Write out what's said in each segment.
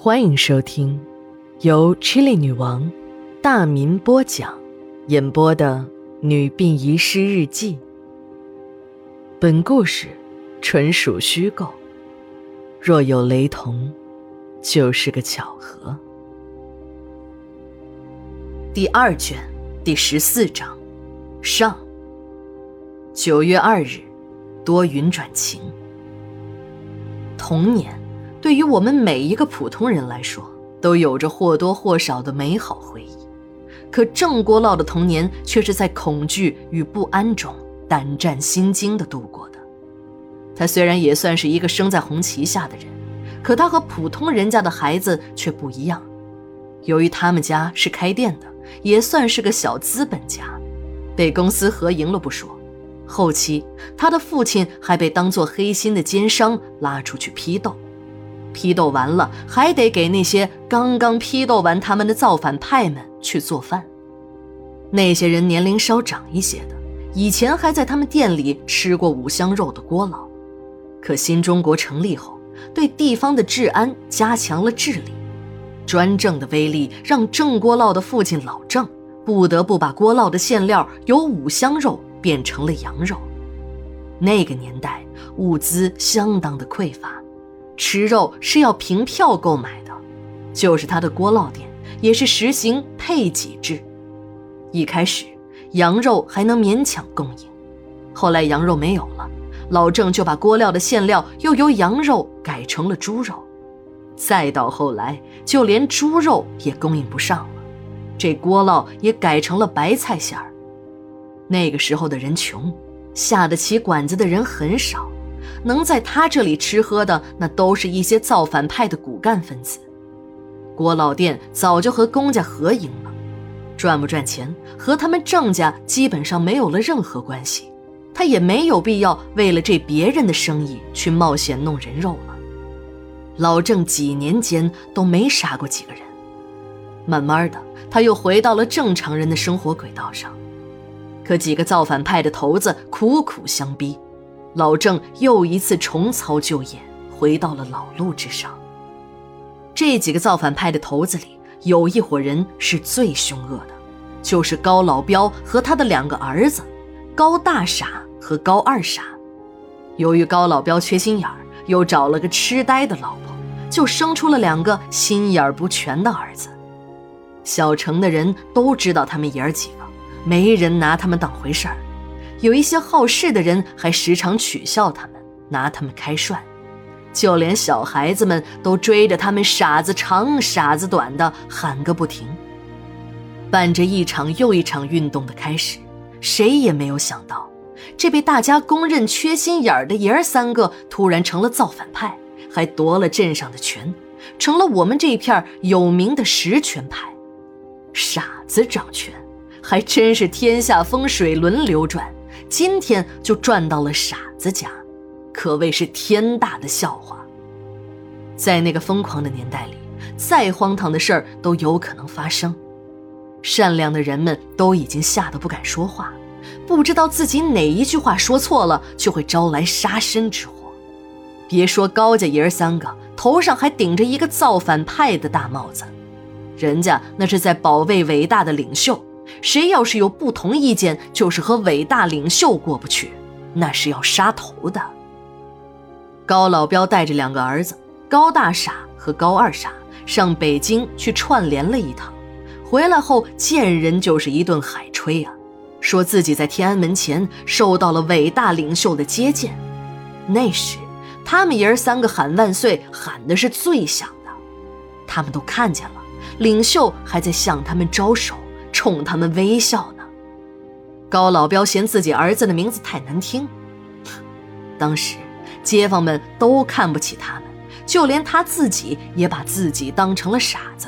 欢迎收听由 Chili 女王大民播讲、演播的《女病遗失日记》。本故事纯属虚构，若有雷同，就是个巧合。第二卷第十四章上。九月二日，多云转晴。童年。对于我们每一个普通人来说，都有着或多或少的美好回忆。可郑国老的童年却是在恐惧与不安中胆战心惊的度过的。他虽然也算是一个生在红旗下的人，可他和普通人家的孩子却不一样。由于他们家是开店的，也算是个小资本家，被公司合营了不说，后期他的父亲还被当作黑心的奸商拉出去批斗。批斗完了，还得给那些刚刚批斗完他们的造反派们去做饭。那些人年龄稍长一些的，以前还在他们店里吃过五香肉的郭老，可新中国成立后，对地方的治安加强了治理，专政的威力让郑郭老的父亲老郑不得不把郭老的馅料由五香肉变成了羊肉。那个年代物资相当的匮乏。吃肉是要凭票购买的，就是他的锅烙店也是实行配给制。一开始羊肉还能勉强供应，后来羊肉没有了，老郑就把锅料的馅料又由羊肉改成了猪肉，再到后来就连猪肉也供应不上了，这锅烙也改成了白菜馅儿。那个时候的人穷，下得起馆子的人很少。能在他这里吃喝的，那都是一些造反派的骨干分子。郭老店早就和公家合营了，赚不赚钱和他们郑家基本上没有了任何关系。他也没有必要为了这别人的生意去冒险弄人肉了。老郑几年间都没杀过几个人，慢慢的他又回到了正常人的生活轨道上。可几个造反派的头子苦苦相逼。老郑又一次重操旧业，回到了老路之上。这几个造反派的头子里，有一伙人是最凶恶的，就是高老彪和他的两个儿子，高大傻和高二傻。由于高老彪缺心眼儿，又找了个痴呆的老婆，就生出了两个心眼儿不全的儿子。小城的人都知道他们爷儿几个，没人拿他们当回事儿。有一些好事的人还时常取笑他们，拿他们开涮，就连小孩子们都追着他们“傻子长，傻子短”的喊个不停。伴着一场又一场运动的开始，谁也没有想到，这被大家公认缺心眼儿的爷儿三个突然成了造反派，还夺了镇上的权，成了我们这片有名的实权派。傻子掌权，还真是天下风水轮流转。今天就赚到了傻子家，可谓是天大的笑话。在那个疯狂的年代里，再荒唐的事儿都有可能发生。善良的人们都已经吓得不敢说话，不知道自己哪一句话说错了就会招来杀身之祸。别说高家爷儿三个头上还顶着一个造反派的大帽子，人家那是在保卫伟大的领袖。谁要是有不同意见，就是和伟大领袖过不去，那是要杀头的。高老彪带着两个儿子高大傻和高二傻上北京去串联了一趟，回来后见人就是一顿海吹啊，说自己在天安门前受到了伟大领袖的接见。那时，他们爷儿三个喊万岁，喊的是最响的，他们都看见了，领袖还在向他们招手。冲他们微笑呢。高老彪嫌自己儿子的名字太难听，当时街坊们都看不起他们，就连他自己也把自己当成了傻子。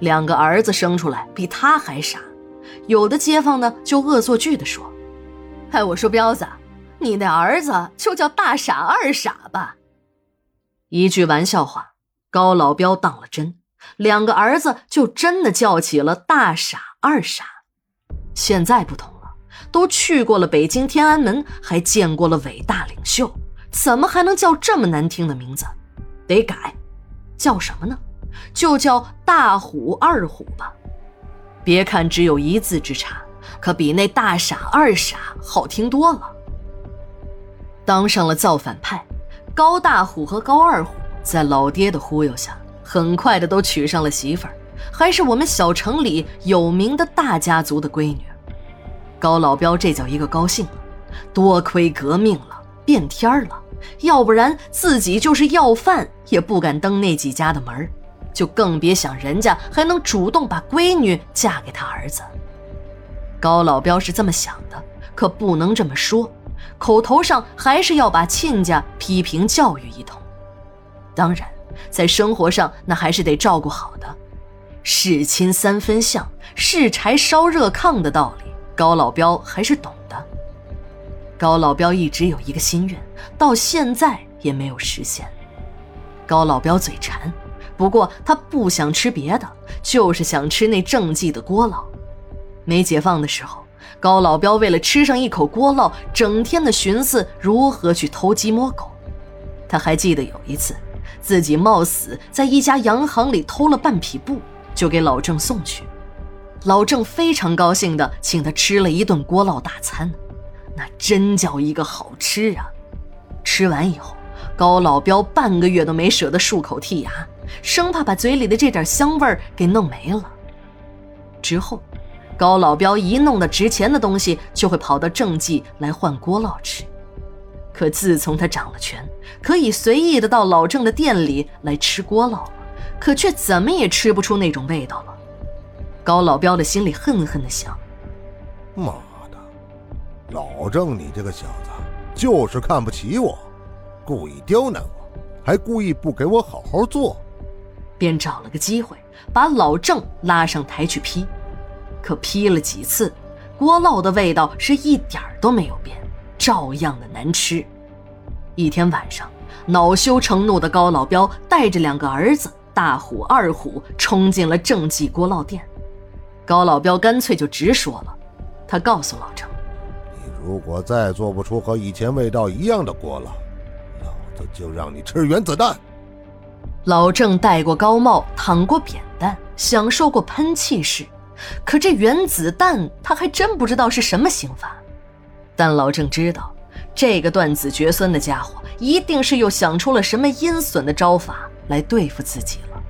两个儿子生出来比他还傻，有的街坊呢就恶作剧的说：“哎，我说彪子，你那儿子就叫大傻二傻吧。”一句玩笑话，高老彪当了真，两个儿子就真的叫起了大傻。二傻，现在不同了，都去过了北京天安门，还见过了伟大领袖，怎么还能叫这么难听的名字？得改，叫什么呢？就叫大虎、二虎吧。别看只有一字之差，可比那大傻、二傻好听多了。当上了造反派，高大虎和高二虎在老爹的忽悠下，很快的都娶上了媳妇儿，还是我们小城里有名的大家族的闺女。高老彪这叫一个高兴了，多亏革命了，变天了，要不然自己就是要饭也不敢登那几家的门就更别想人家还能主动把闺女嫁给他儿子。高老彪是这么想的，可不能这么说。口头上还是要把亲家批评教育一通，当然，在生活上那还是得照顾好的。事亲三分相，是柴烧热炕的道理，高老彪还是懂的。高老彪一直有一个心愿，到现在也没有实现。高老彪嘴馋，不过他不想吃别的，就是想吃那正记的锅烙。没解放的时候。高老彪为了吃上一口锅烙，整天的寻思如何去偷鸡摸狗。他还记得有一次，自己冒死在一家洋行里偷了半匹布，就给老郑送去。老郑非常高兴的请他吃了一顿锅烙大餐，那真叫一个好吃啊！吃完以后，高老彪半个月都没舍得漱口剔牙，生怕把嘴里的这点香味儿给弄没了。之后。高老彪一弄到值钱的东西，就会跑到正记来换锅烙吃。可自从他掌了权，可以随意的到老郑的店里来吃锅烙，可却怎么也吃不出那种味道了。高老彪的心里恨恨的想：妈的，老郑你这个小子，就是看不起我，故意刁难我，还故意不给我好好做。便找了个机会，把老郑拉上台去批。可批了几次，锅烙的味道是一点儿都没有变，照样的难吃。一天晚上，恼羞成怒的高老彪带着两个儿子大虎、二虎冲进了正记锅烙店。高老彪干脆就直说了，他告诉老郑：“你如果再做不出和以前味道一样的锅烙，老子就让你吃原子弹。”老郑戴过高帽，躺过扁担，享受过喷气式。可这原子弹，他还真不知道是什么刑法。但老郑知道，这个断子绝孙的家伙一定是又想出了什么阴损的招法来对付自己了。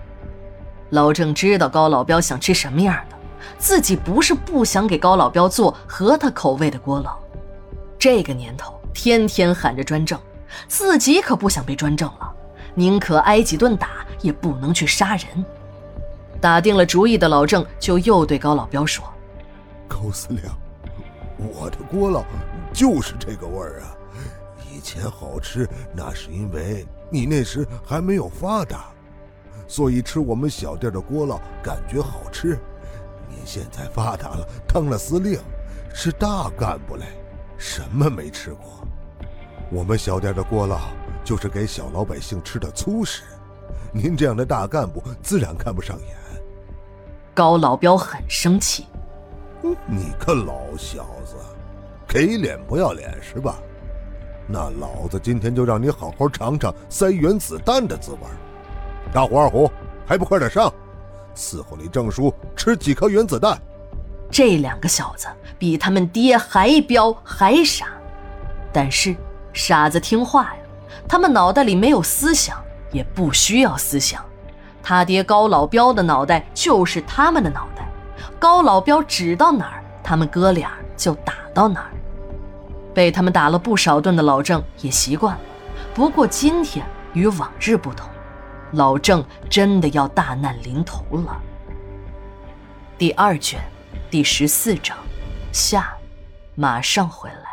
老郑知道高老彪想吃什么样的，自己不是不想给高老彪做合他口味的锅烙。这个年头，天天喊着专政，自己可不想被专政了，宁可挨几顿打，也不能去杀人。打定了主意的老郑就又对高老彪说：“高司令，我的锅烙就是这个味儿啊！以前好吃，那是因为你那时还没有发达，所以吃我们小店的锅烙感觉好吃。你现在发达了，当了司令，是大干部嘞，什么没吃过？我们小店的锅烙就是给小老百姓吃的粗食，您这样的大干部自然看不上眼。”高老彪很生气，你个老小子，给脸不要脸是吧？那老子今天就让你好好尝尝塞原子弹的滋味。大虎二虎，还不快点上，伺候你郑叔吃几颗原子弹。这两个小子比他们爹还彪还傻，但是傻子听话呀，他们脑袋里没有思想，也不需要思想。他爹高老彪的脑袋就是他们的脑袋，高老彪指到哪儿，他们哥俩就打到哪儿。被他们打了不少顿的老郑也习惯了，不过今天与往日不同，老郑真的要大难临头了。第二卷，第十四章，下，马上回来。